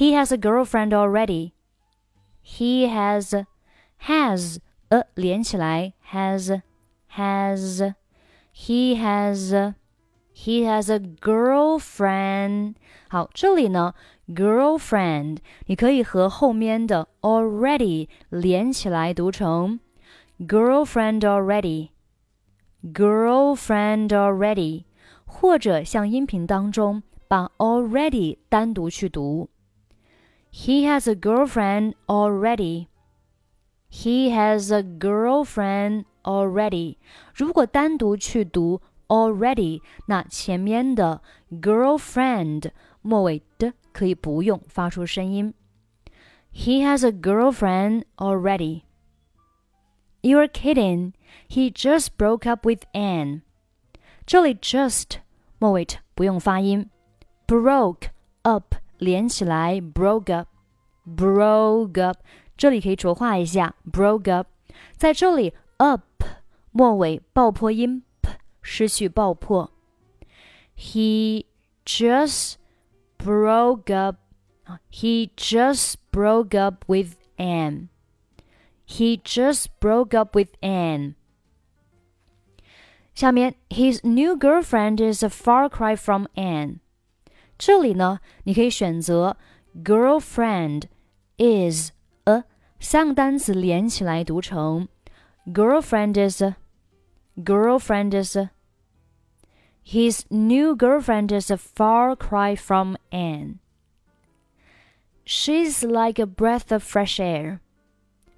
He has a girlfriend already. He has has 呃连起来 has has he has he has a girlfriend。好，这里呢，girlfriend 你可以和后面的 already 连起来读成 girlfriend already，girlfriend already，或者像音频当中把 already 单独去读。 he has a girlfriend already. He has a girlfriend already. 如果单独去读 already，那前面的 girlfriend 末尾的可以不用发出声音。He has a girlfriend already. You're kidding. He just broke up with Ann. 这里 just 末尾不用发音。Broke up 连起来 broke up, broke up，broke up。这里可以浊化一下，broke up。在这里，up 末尾爆破音 p 失去爆破。He just broke up. He just broke up with Ann. He just broke up with Ann. 下面，his new girlfriend is a far cry from Ann. 这里呢，你可以选择 girlfriend is a 三个单词连起来读成 girlfriend is a, girlfriend is a. his new girlfriend is a far cry from Ann. She's like a breath of fresh air.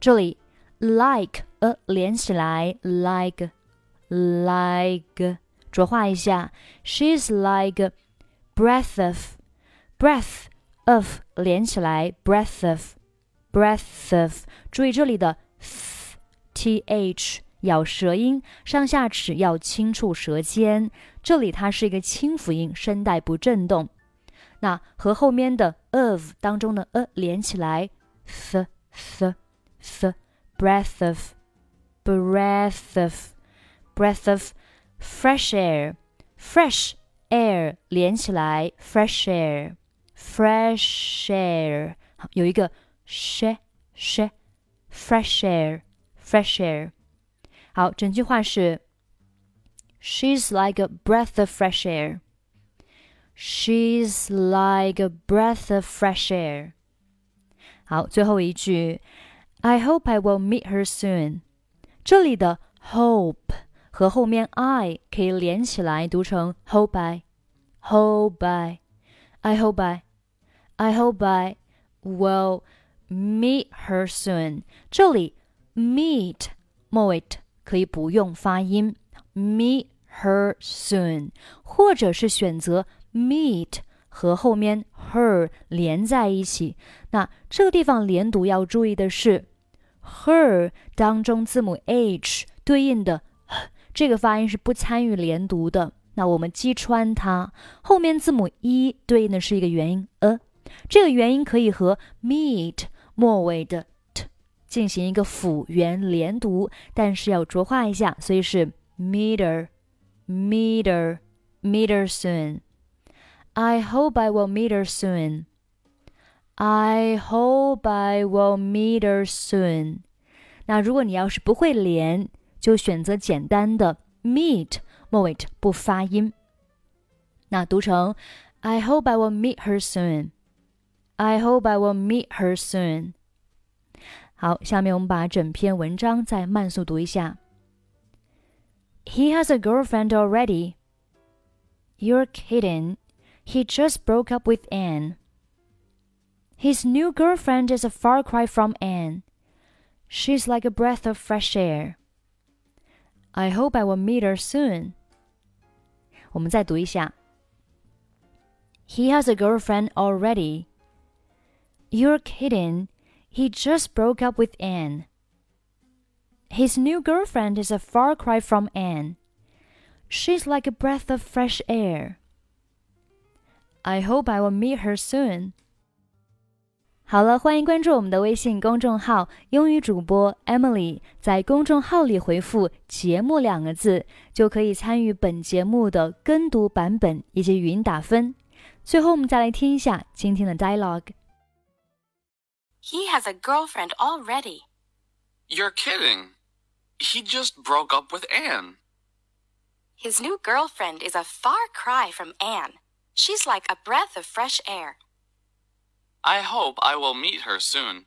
这里 like a 连起来 like like 浊化一下，she's like。breath of breath of 连起来，breath of breath of。注意这里的 th 咬舌音，上下齿要轻触舌尖。这里它是一个清辅音，声带不震动。那和后面的 of 当中的 a 连起来，th th th breath of breath of breath of fresh air fresh air 连起来，fresh air fresh air 有一个 sh sh fresh air fresh air 好，整句话是 She's like a breath of fresh air. She's like a breath of fresh air. 好，最后一句，I hope I will meet her soon。这里的 hope 和后面 I 可以连起来读成 hope I，hope I，I hope I，I hope I will meet her soon。这里 meet 末尾可以不用发音，meet her soon，或者是选择 meet 和后面 her 连在一起。那这个地方连读要注意的是，her 当中字母 h 对应的这个发音是不参与连读的。那我们击穿它，后面字母 e 对应的是一个元音 a，这个元音可以和 meet 末尾的 t。进行一个辅元连读，但是要浊化一下，所以是 meter meter meter soon。I hope I will meet her soon. I hope I will meet her soon. 那如果你要是不会连，就选择简单的 meet 末尾不发音。那读成 I hope I will meet her soon. I hope I will meet her soon. 好，下面我们把整篇文章再慢速读一下。He has a girlfriend already. You're kidding. He just broke up with Ann. His new girlfriend is a far cry from Ann. She's like a breath of fresh air. I hope I will meet her soon. 我们再读一下。He has a girlfriend already. You're kidding. He just broke up with Ann. His new girlfriend is a far cry from Ann. She's like a breath of fresh air. I hope I will meet her soon. 好了，欢迎关注我们的微信公众号“英语主播 Emily”。在公众号里回复“节目”两个字，就可以参与本节目的跟读版本以及语音打分。最后，我们再来听一下今天的 dialogue。He has a girlfriend already. You're kidding. He just broke up with Ann. His new girlfriend is a far cry from Ann. She's like a breath of fresh air. I hope I will meet her soon.